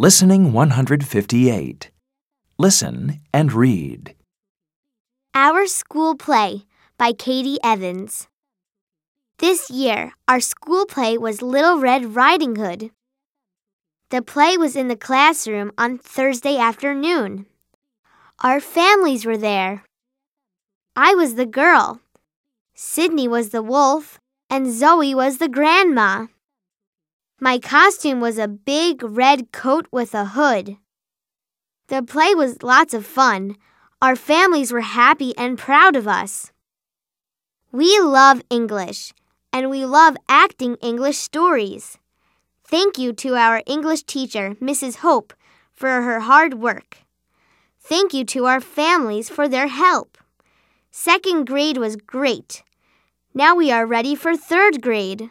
Listening 158. Listen and read. Our School Play by Katie Evans. This year, our school play was Little Red Riding Hood. The play was in the classroom on Thursday afternoon. Our families were there. I was the girl, Sydney was the wolf, and Zoe was the grandma. My costume was a big red coat with a hood. The play was lots of fun. Our families were happy and proud of us. We love English, and we love acting English stories. Thank you to our English teacher, Mrs. Hope, for her hard work. Thank you to our families for their help. Second grade was great. Now we are ready for third grade.